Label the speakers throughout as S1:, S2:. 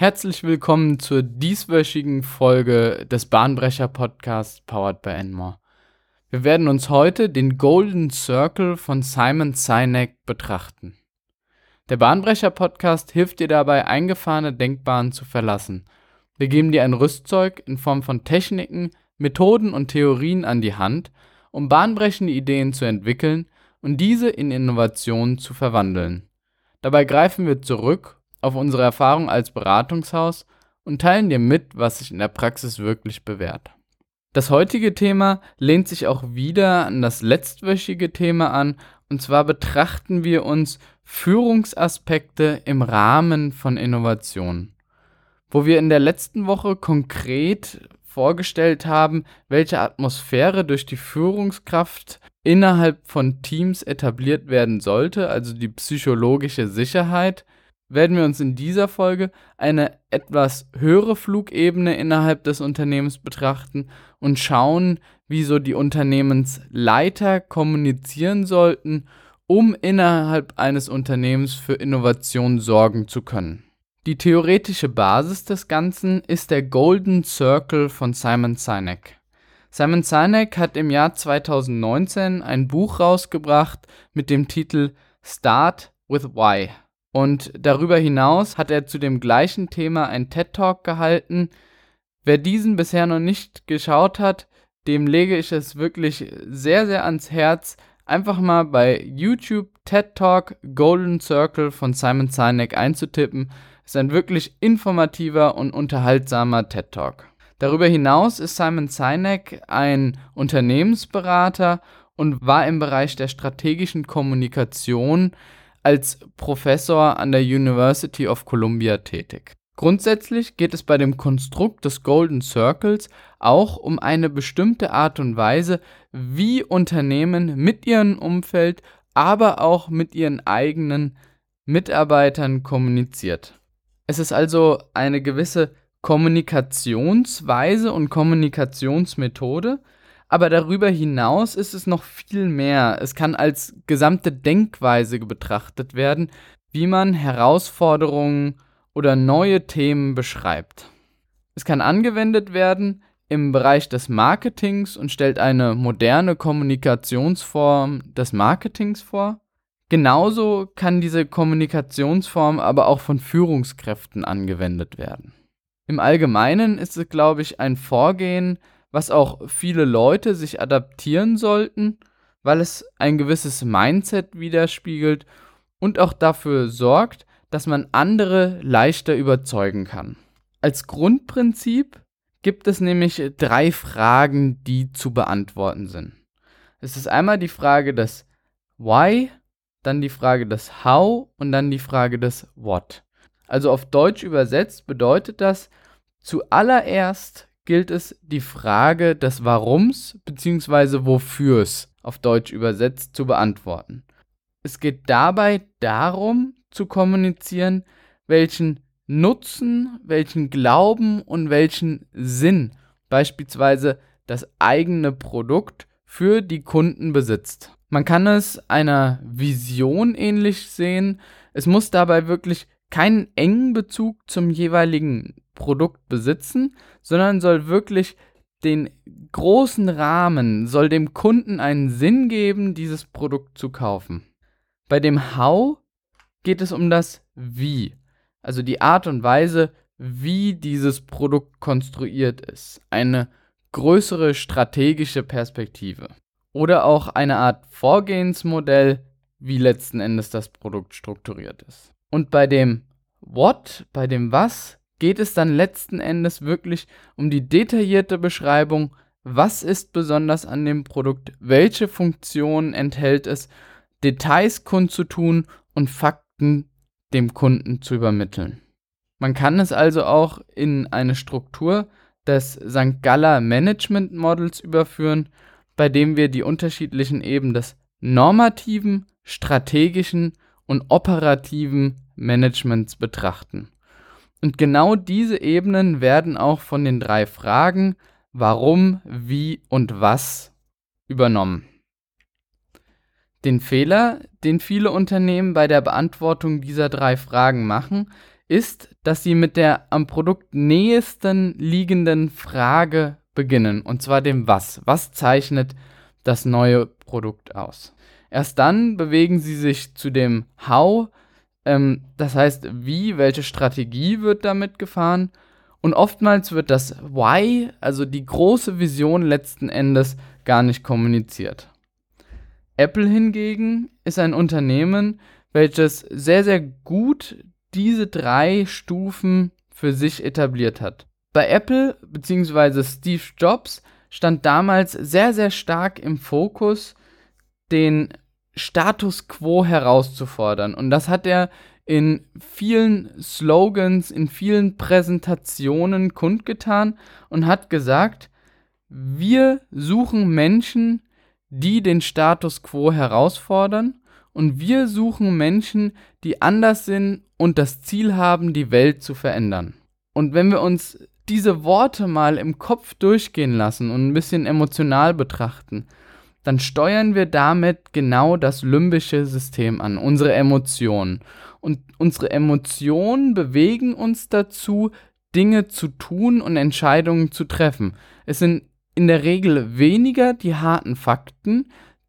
S1: Herzlich willkommen zur dieswöchigen Folge des Bahnbrecher Podcasts Powered by Enmore. Wir werden uns heute den Golden Circle von Simon Sinek betrachten. Der Bahnbrecher Podcast hilft dir dabei, eingefahrene Denkbahnen zu verlassen. Wir geben dir ein Rüstzeug in Form von Techniken, Methoden und Theorien an die Hand, um bahnbrechende Ideen zu entwickeln und diese in Innovationen zu verwandeln. Dabei greifen wir zurück auf unsere Erfahrung als Beratungshaus und teilen dir mit, was sich in der Praxis wirklich bewährt. Das heutige Thema lehnt sich auch wieder an das letztwöchige Thema an, und zwar betrachten wir uns Führungsaspekte im Rahmen von Innovationen, wo wir in der letzten Woche konkret vorgestellt haben, welche Atmosphäre durch die Führungskraft innerhalb von Teams etabliert werden sollte, also die psychologische Sicherheit, werden wir uns in dieser Folge eine etwas höhere Flugebene innerhalb des Unternehmens betrachten und schauen, wie so die Unternehmensleiter kommunizieren sollten, um innerhalb eines Unternehmens für Innovation sorgen zu können. Die theoretische Basis des Ganzen ist der Golden Circle von Simon Sinek. Simon Sinek hat im Jahr 2019 ein Buch rausgebracht mit dem Titel Start with Why. Und darüber hinaus hat er zu dem gleichen Thema ein TED Talk gehalten. Wer diesen bisher noch nicht geschaut hat, dem lege ich es wirklich sehr, sehr ans Herz, einfach mal bei YouTube TED Talk Golden Circle von Simon Sinek einzutippen. Ist ein wirklich informativer und unterhaltsamer TED Talk. Darüber hinaus ist Simon Sinek ein Unternehmensberater und war im Bereich der strategischen Kommunikation als Professor an der University of Columbia tätig. Grundsätzlich geht es bei dem Konstrukt des Golden Circles auch um eine bestimmte Art und Weise, wie Unternehmen mit ihrem Umfeld, aber auch mit ihren eigenen Mitarbeitern kommuniziert. Es ist also eine gewisse Kommunikationsweise und Kommunikationsmethode, aber darüber hinaus ist es noch viel mehr. Es kann als gesamte Denkweise betrachtet werden, wie man Herausforderungen oder neue Themen beschreibt. Es kann angewendet werden im Bereich des Marketings und stellt eine moderne Kommunikationsform des Marketings vor. Genauso kann diese Kommunikationsform aber auch von Führungskräften angewendet werden. Im Allgemeinen ist es, glaube ich, ein Vorgehen, was auch viele Leute sich adaptieren sollten, weil es ein gewisses Mindset widerspiegelt und auch dafür sorgt, dass man andere leichter überzeugen kann. Als Grundprinzip gibt es nämlich drei Fragen, die zu beantworten sind. Es ist einmal die Frage des Why, dann die Frage des How und dann die Frage des What. Also auf Deutsch übersetzt bedeutet das, zuallererst gilt es, die Frage des Warums bzw. Wofürs auf Deutsch übersetzt zu beantworten. Es geht dabei darum zu kommunizieren, welchen Nutzen, welchen Glauben und welchen Sinn beispielsweise das eigene Produkt für die Kunden besitzt. Man kann es einer Vision ähnlich sehen. Es muss dabei wirklich keinen engen Bezug zum jeweiligen Produkt besitzen, sondern soll wirklich den großen Rahmen, soll dem Kunden einen Sinn geben, dieses Produkt zu kaufen. Bei dem How geht es um das Wie, also die Art und Weise, wie dieses Produkt konstruiert ist. Eine größere strategische Perspektive. Oder auch eine Art Vorgehensmodell, wie letzten Endes das Produkt strukturiert ist. Und bei dem What, bei dem Was, geht es dann letzten Endes wirklich um die detaillierte Beschreibung, was ist besonders an dem Produkt, welche Funktionen enthält es, Details kundzutun und Fakten dem Kunden zu übermitteln. Man kann es also auch in eine Struktur des St. Galler Management Models überführen, bei dem wir die unterschiedlichen Ebenen des normativen, strategischen und operativen Managements betrachten. Und genau diese Ebenen werden auch von den drei Fragen warum, wie und was übernommen. Den Fehler, den viele Unternehmen bei der Beantwortung dieser drei Fragen machen, ist, dass sie mit der am Produkt nähesten liegenden Frage beginnen, und zwar dem Was. Was zeichnet das neue Produkt aus? Erst dann bewegen sie sich zu dem How, ähm, das heißt, wie, welche Strategie wird damit gefahren. Und oftmals wird das Why, also die große Vision letzten Endes, gar nicht kommuniziert. Apple hingegen ist ein Unternehmen, welches sehr, sehr gut diese drei Stufen für sich etabliert hat. Bei Apple bzw. Steve Jobs stand damals sehr, sehr stark im Fokus, den Status quo herauszufordern. Und das hat er in vielen Slogans, in vielen Präsentationen kundgetan und hat gesagt, wir suchen Menschen, die den Status quo herausfordern und wir suchen Menschen, die anders sind und das Ziel haben, die Welt zu verändern. Und wenn wir uns diese Worte mal im Kopf durchgehen lassen und ein bisschen emotional betrachten, dann steuern wir damit genau das limbische System an, unsere Emotionen. Und unsere Emotionen bewegen uns dazu, Dinge zu tun und Entscheidungen zu treffen. Es sind in der Regel weniger die harten Fakten,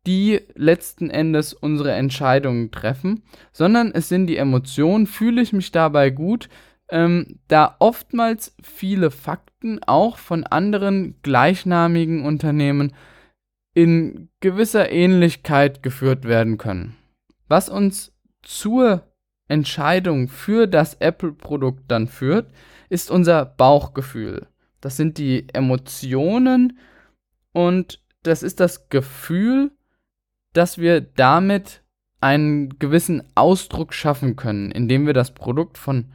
S1: die letzten Endes unsere Entscheidungen treffen, sondern es sind die Emotionen, fühle ich mich dabei gut, ähm, da oftmals viele Fakten auch von anderen gleichnamigen Unternehmen in gewisser Ähnlichkeit geführt werden können. Was uns zur Entscheidung für das Apple-Produkt dann führt, ist unser Bauchgefühl. Das sind die Emotionen und das ist das Gefühl, dass wir damit einen gewissen Ausdruck schaffen können, indem wir das Produkt von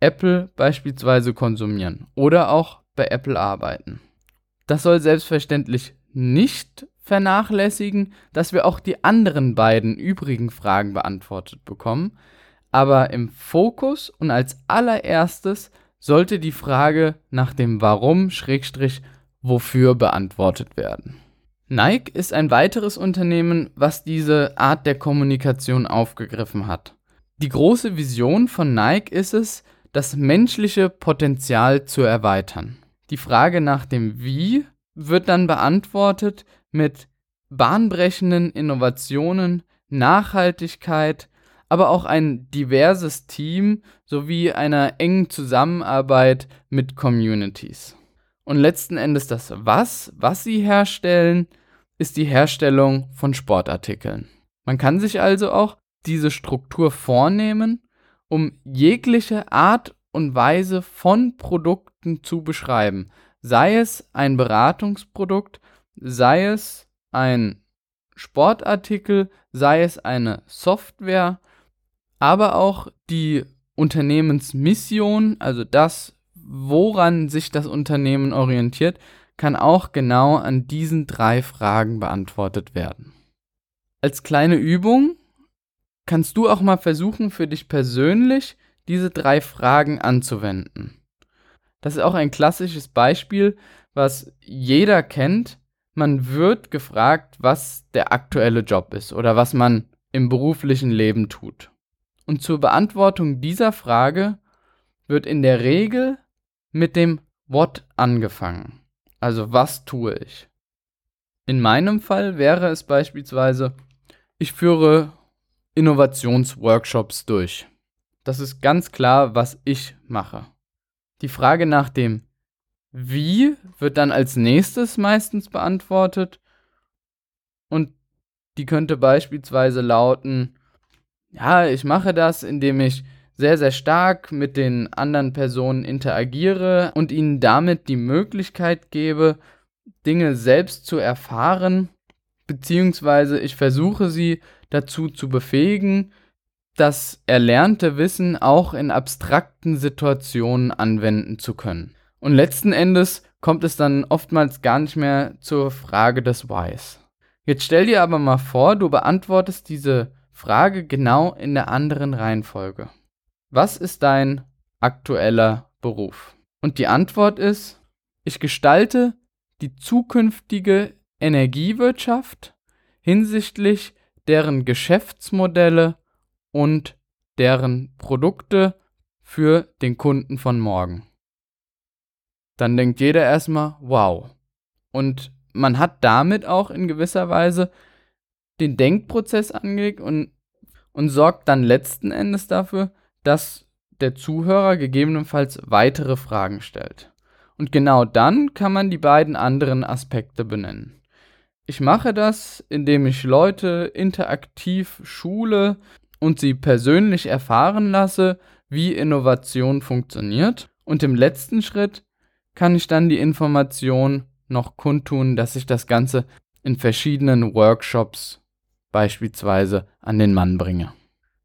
S1: Apple beispielsweise konsumieren oder auch bei Apple arbeiten. Das soll selbstverständlich nicht vernachlässigen, dass wir auch die anderen beiden übrigen Fragen beantwortet bekommen, aber im Fokus und als allererstes sollte die Frage nach dem Warum Schrägstrich wofür beantwortet werden. Nike ist ein weiteres Unternehmen, was diese Art der Kommunikation aufgegriffen hat. Die große Vision von Nike ist es, das menschliche Potenzial zu erweitern. Die Frage nach dem Wie wird dann beantwortet mit bahnbrechenden Innovationen, Nachhaltigkeit, aber auch ein diverses Team sowie einer engen Zusammenarbeit mit Communities. Und letzten Endes das Was, was sie herstellen, ist die Herstellung von Sportartikeln. Man kann sich also auch diese Struktur vornehmen, um jegliche Art und Weise von Produkten zu beschreiben. Sei es ein Beratungsprodukt, sei es ein Sportartikel, sei es eine Software, aber auch die Unternehmensmission, also das, woran sich das Unternehmen orientiert, kann auch genau an diesen drei Fragen beantwortet werden. Als kleine Übung kannst du auch mal versuchen, für dich persönlich diese drei Fragen anzuwenden. Das ist auch ein klassisches Beispiel, was jeder kennt. Man wird gefragt, was der aktuelle Job ist oder was man im beruflichen Leben tut. Und zur Beantwortung dieser Frage wird in der Regel mit dem What angefangen. Also was tue ich? In meinem Fall wäre es beispielsweise, ich führe Innovationsworkshops durch. Das ist ganz klar, was ich mache. Die Frage nach dem Wie wird dann als nächstes meistens beantwortet und die könnte beispielsweise lauten, ja, ich mache das, indem ich sehr, sehr stark mit den anderen Personen interagiere und ihnen damit die Möglichkeit gebe, Dinge selbst zu erfahren, beziehungsweise ich versuche sie dazu zu befähigen, das erlernte Wissen auch in abstrakten Situationen anwenden zu können. Und letzten Endes kommt es dann oftmals gar nicht mehr zur Frage des Whys. Jetzt stell dir aber mal vor, du beantwortest diese Frage genau in der anderen Reihenfolge. Was ist dein aktueller Beruf? Und die Antwort ist, ich gestalte die zukünftige Energiewirtschaft hinsichtlich deren Geschäftsmodelle und deren Produkte für den Kunden von morgen. Dann denkt jeder erstmal, wow. Und man hat damit auch in gewisser Weise den Denkprozess angelegt und, und sorgt dann letzten Endes dafür, dass der Zuhörer gegebenenfalls weitere Fragen stellt. Und genau dann kann man die beiden anderen Aspekte benennen. Ich mache das, indem ich Leute interaktiv schule und sie persönlich erfahren lasse, wie Innovation funktioniert. Und im letzten Schritt kann ich dann die Information noch kundtun, dass ich das Ganze in verschiedenen Workshops beispielsweise an den Mann bringe.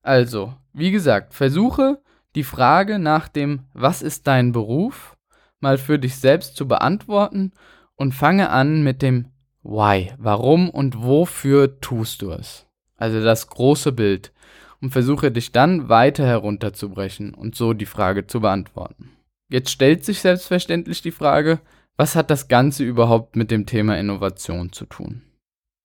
S1: Also, wie gesagt, versuche die Frage nach dem Was ist dein Beruf mal für dich selbst zu beantworten und fange an mit dem Why. Warum und wofür tust du es? Also das große Bild. Und versuche dich dann weiter herunterzubrechen und so die Frage zu beantworten. Jetzt stellt sich selbstverständlich die Frage, was hat das Ganze überhaupt mit dem Thema Innovation zu tun?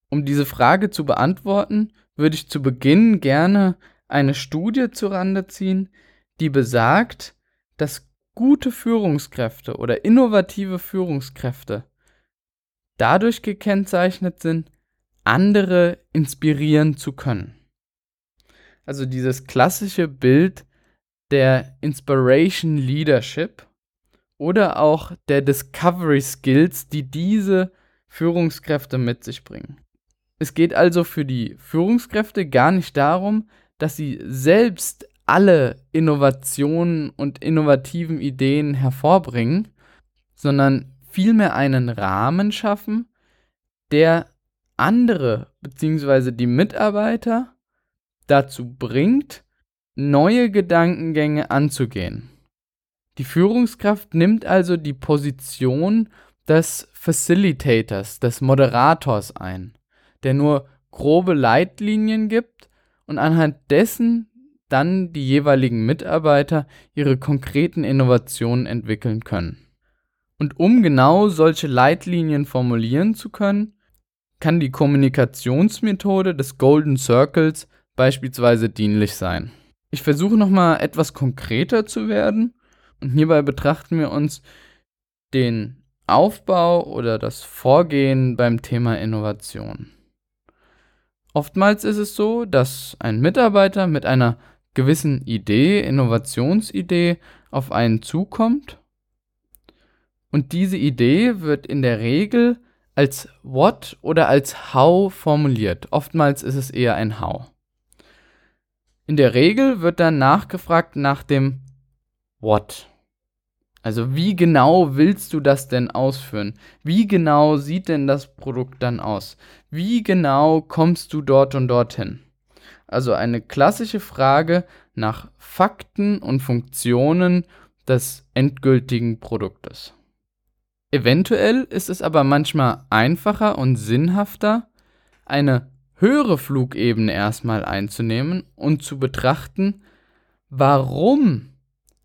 S1: Um diese Frage zu beantworten, würde ich zu Beginn gerne eine Studie zurande ziehen, die besagt, dass gute Führungskräfte oder innovative Führungskräfte dadurch gekennzeichnet sind, andere inspirieren zu können. Also dieses klassische Bild der Inspiration Leadership oder auch der Discovery Skills, die diese Führungskräfte mit sich bringen. Es geht also für die Führungskräfte gar nicht darum, dass sie selbst alle Innovationen und innovativen Ideen hervorbringen, sondern vielmehr einen Rahmen schaffen, der andere bzw. die Mitarbeiter dazu bringt, neue Gedankengänge anzugehen. Die Führungskraft nimmt also die Position des Facilitators, des Moderators ein, der nur grobe Leitlinien gibt und anhand dessen dann die jeweiligen Mitarbeiter ihre konkreten Innovationen entwickeln können. Und um genau solche Leitlinien formulieren zu können, kann die Kommunikationsmethode des Golden Circles beispielsweise dienlich sein. Ich versuche nochmal etwas konkreter zu werden und hierbei betrachten wir uns den Aufbau oder das Vorgehen beim Thema Innovation. Oftmals ist es so, dass ein Mitarbeiter mit einer gewissen Idee, Innovationsidee auf einen zukommt und diese Idee wird in der Regel als What oder als How formuliert. Oftmals ist es eher ein How. In der Regel wird dann nachgefragt nach dem What. Also wie genau willst du das denn ausführen? Wie genau sieht denn das Produkt dann aus? Wie genau kommst du dort und dorthin? Also eine klassische Frage nach Fakten und Funktionen des endgültigen Produktes. Eventuell ist es aber manchmal einfacher und sinnhafter, eine höhere Flugebene erstmal einzunehmen und zu betrachten, warum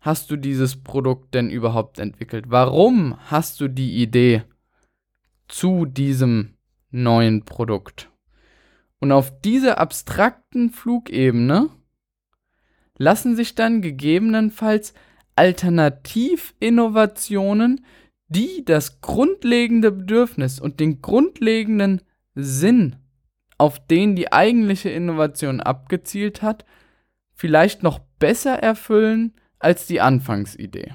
S1: hast du dieses Produkt denn überhaupt entwickelt? Warum hast du die Idee zu diesem neuen Produkt? Und auf dieser abstrakten Flugebene lassen sich dann gegebenenfalls Alternativinnovationen die das grundlegende Bedürfnis und den grundlegenden Sinn, auf den die eigentliche Innovation abgezielt hat, vielleicht noch besser erfüllen als die Anfangsidee.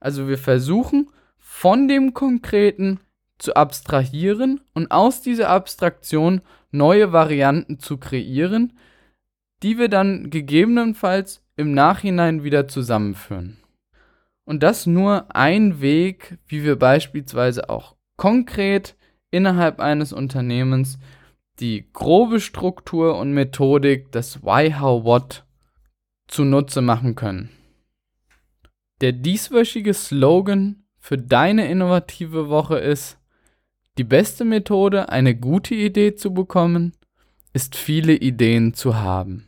S1: Also wir versuchen von dem Konkreten zu abstrahieren und aus dieser Abstraktion neue Varianten zu kreieren, die wir dann gegebenenfalls im Nachhinein wieder zusammenführen. Und das nur ein Weg, wie wir beispielsweise auch konkret innerhalb eines Unternehmens die grobe Struktur und Methodik des Why, How, What zunutze machen können. Der dieswöchige Slogan für deine innovative Woche ist, die beste Methode, eine gute Idee zu bekommen, ist viele Ideen zu haben.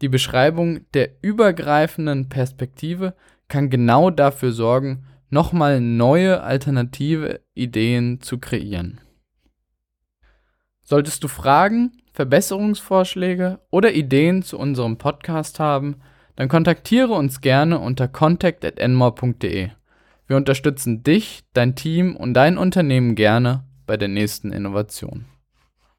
S1: Die Beschreibung der übergreifenden Perspektive kann genau dafür sorgen, nochmal neue alternative Ideen zu kreieren. Solltest du Fragen, Verbesserungsvorschläge oder Ideen zu unserem Podcast haben, dann kontaktiere uns gerne unter contact@enmore.de. Wir unterstützen dich, dein Team und dein Unternehmen gerne bei der nächsten Innovation.